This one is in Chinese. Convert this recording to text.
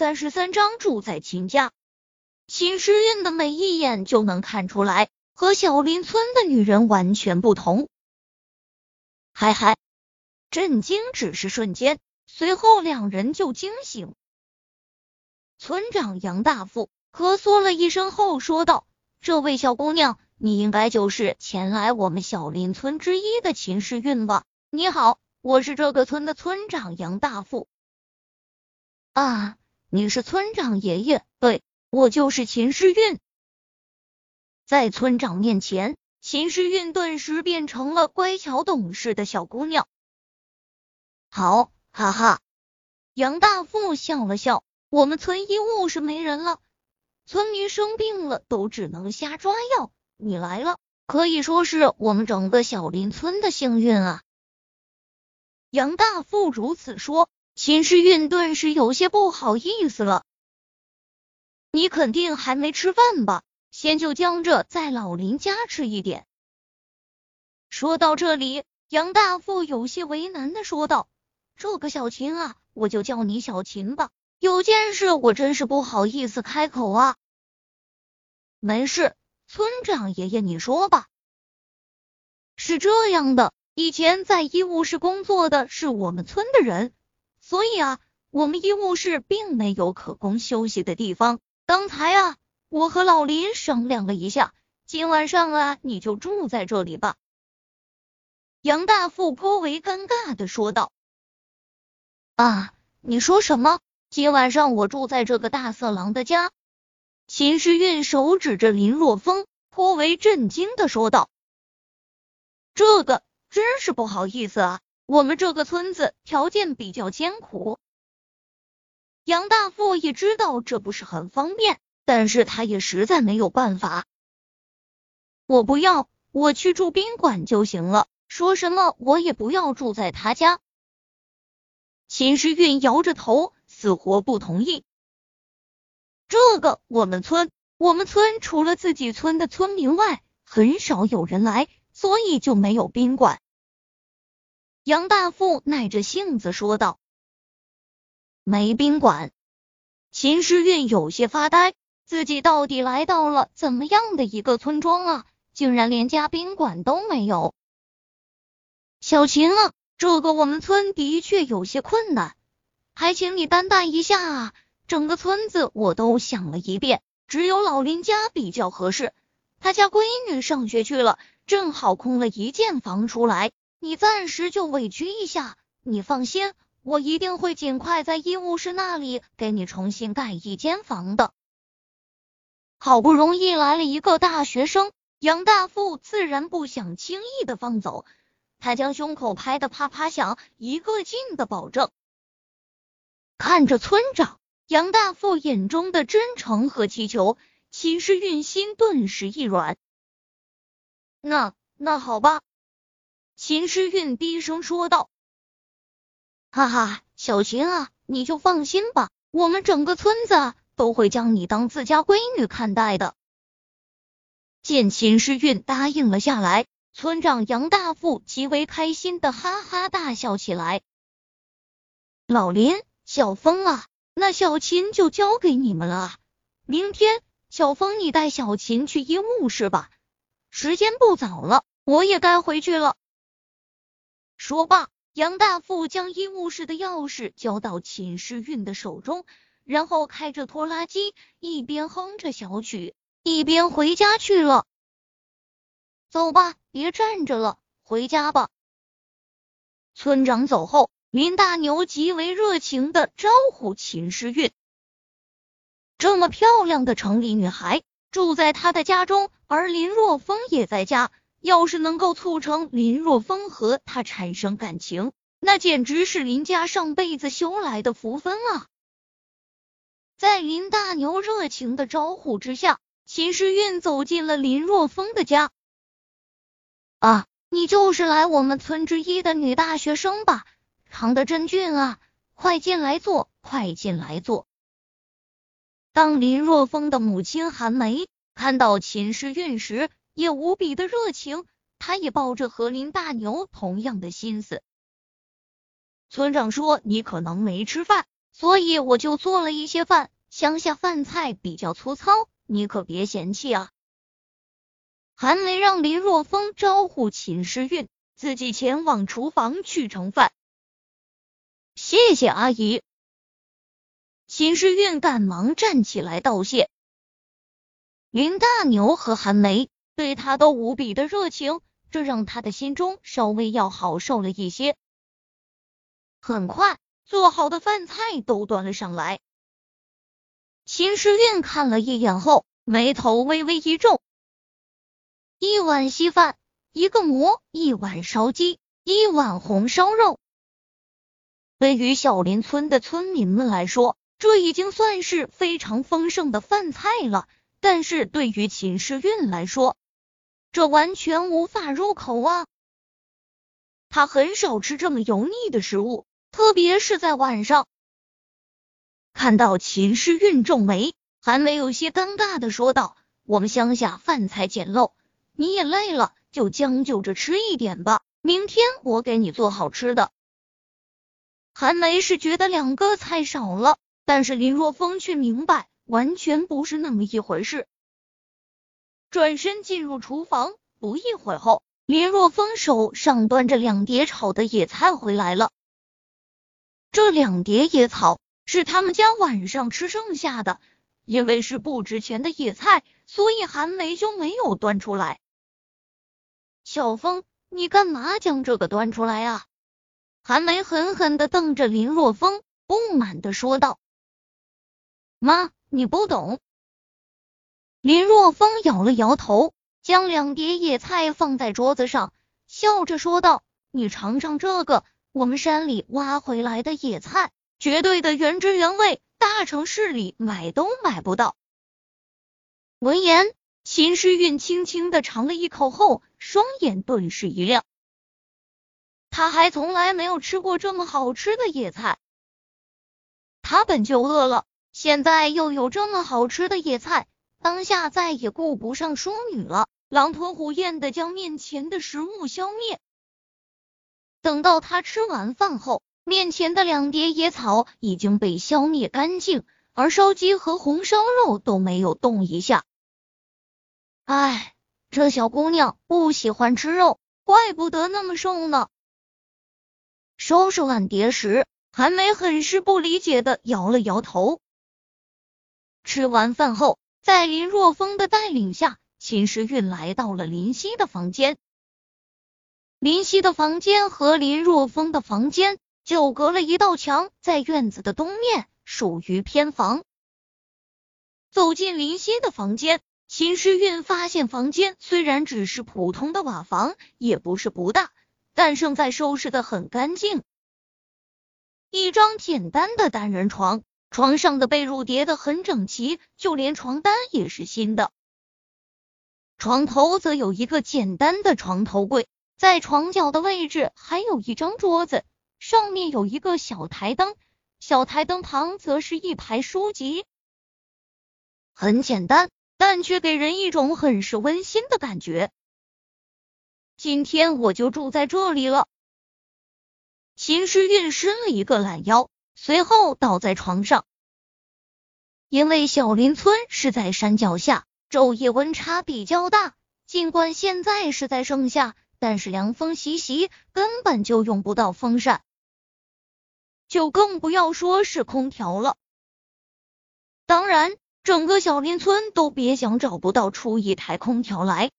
三十三章住在秦家。秦时运的每一眼就能看出来，和小林村的女人完全不同。嗨嗨，震惊只是瞬间，随后两人就惊醒。村长杨大富咳嗽了一声后说道：“这位小姑娘，你应该就是前来我们小林村之一的秦时运吧？你好，我是这个村的村长杨大富。啊，你是村长爷爷？对，我就是秦诗韵。在村长面前，秦诗韵顿时变成了乖巧懂事的小姑娘。好，哈哈，杨大富笑了笑。我们村医务是没人了，村民生病了都只能瞎抓药。你来了，可以说是我们整个小林村的幸运啊！杨大富如此说，秦时运顿时有些不好意思了。你肯定还没吃饭吧？先就将着在老林家吃一点。说到这里，杨大富有些为难的说道：“这个小秦啊，我就叫你小秦吧。”有件事我真是不好意思开口啊。没事，村长爷爷你说吧。是这样的，以前在医务室工作的是我们村的人，所以啊，我们医务室并没有可供休息的地方。刚才啊，我和老林商量了一下，今晚上啊，你就住在这里吧。杨大富颇为尴尬的说道：“啊，你说什么？”今晚上我住在这个大色狼的家。秦时运手指着林若风，颇为震惊的说道：“这个真是不好意思啊，我们这个村子条件比较艰苦。”杨大富也知道这不是很方便，但是他也实在没有办法。我不要，我去住宾馆就行了。说什么我也不要住在他家。秦时运摇着头。死活不同意。这个我们村，我们村除了自己村的村民外，很少有人来，所以就没有宾馆。杨大富耐着性子说道：“没宾馆。”秦时运有些发呆，自己到底来到了怎么样的一个村庄啊？竟然连家宾馆都没有。小秦啊，这个我们村的确有些困难。还请你担待一下啊！整个村子我都想了一遍，只有老林家比较合适。他家闺女上学去了，正好空了一间房出来，你暂时就委屈一下。你放心，我一定会尽快在医务室那里给你重新盖一间房的。好不容易来了一个大学生，杨大富自然不想轻易的放走。他将胸口拍得啪啪响，一个劲的保证。看着村长杨大富眼中的真诚和祈求，秦时运心顿时一软。那那好吧，秦时运低声说道：“哈哈，小秦啊，你就放心吧，我们整个村子都会将你当自家闺女看待的。”见秦时运答应了下来，村长杨大富极为开心的哈哈大笑起来。老林。小峰啊，那小琴就交给你们了。明天，小峰你带小琴去医务室吧。时间不早了，我也该回去了。说罢，杨大富将医务室的钥匙交到秦诗韵的手中，然后开着拖拉机，一边哼着小曲，一边回家去了。走吧，别站着了，回家吧。村长走后。林大牛极为热情的招呼秦诗韵，这么漂亮的城里女孩住在他的家中，而林若风也在家。要是能够促成林若风和他产生感情，那简直是林家上辈子修来的福分啊！在林大牛热情的招呼之下，秦时运走进了林若风的家。啊，你就是来我们村之一的女大学生吧？长得真俊啊！快进来坐，快进来坐。当林若风的母亲韩梅看到秦时运时，也无比的热情。他也抱着和林大牛同样的心思。村长说你可能没吃饭，所以我就做了一些饭。乡下饭菜比较粗糙，你可别嫌弃啊。韩梅让林若风招呼秦诗韵，自己前往厨房去盛饭。谢谢阿姨。秦诗韵赶忙站起来道谢。林大牛和韩梅对他都无比的热情，这让他的心中稍微要好受了一些。很快，做好的饭菜都端了上来。秦时运看了一眼后，眉头微微一皱。一碗稀饭，一个馍，一碗烧鸡，一碗红烧肉。对于小林村的村民们来说，这已经算是非常丰盛的饭菜了。但是对于秦时运来说，这完全无法入口啊！他很少吃这么油腻的食物，特别是在晚上。看到秦诗韵皱眉，韩梅有些尴尬的说道：“我们乡下饭菜简陋，你也累了，就将就着吃一点吧。明天我给你做好吃的。”韩梅是觉得两个菜少了，但是林若风却明白，完全不是那么一回事。转身进入厨房，不一会后，林若风手上端着两碟炒的野菜回来了。这两碟野草。是他们家晚上吃剩下的，因为是不值钱的野菜，所以韩梅就没有端出来。小风，你干嘛将这个端出来啊？韩梅狠狠的瞪着林若风，不满的说道：“妈，你不懂。”林若风摇了摇头，将两碟野菜放在桌子上，笑着说道：“你尝尝这个，我们山里挖回来的野菜。”绝对的原汁原味，大城市里买都买不到。闻言，秦诗韵轻轻的尝了一口后，双眼顿时一亮。他还从来没有吃过这么好吃的野菜。他本就饿了，现在又有这么好吃的野菜，当下再也顾不上淑女了，狼吞虎咽的将面前的食物消灭。等到他吃完饭后。面前的两碟野草已经被消灭干净，而烧鸡和红烧肉都没有动一下。唉，这小姑娘不喜欢吃肉，怪不得那么瘦呢。收拾碗碟时，韩梅很是不理解的摇了摇头。吃完饭后，在林若风的带领下，秦时运来到了林夕的房间。林夕的房间和林若风的房间。就隔了一道墙，在院子的东面，属于偏房。走进林夕的房间，秦诗韵发现房间虽然只是普通的瓦房，也不是不大，但胜在收拾的很干净。一张简单的单人床，床上的被褥叠得很整齐，就连床单也是新的。床头则有一个简单的床头柜，在床角的位置还有一张桌子。上面有一个小台灯，小台灯旁则是一排书籍，很简单，但却给人一种很是温馨的感觉。今天我就住在这里了。秦诗韵伸了一个懒腰，随后倒在床上。因为小林村是在山脚下，昼夜温差比较大。尽管现在是在盛夏，但是凉风习习，根本就用不到风扇。就更不要说是空调了。当然，整个小林村都别想找不到出一台空调来。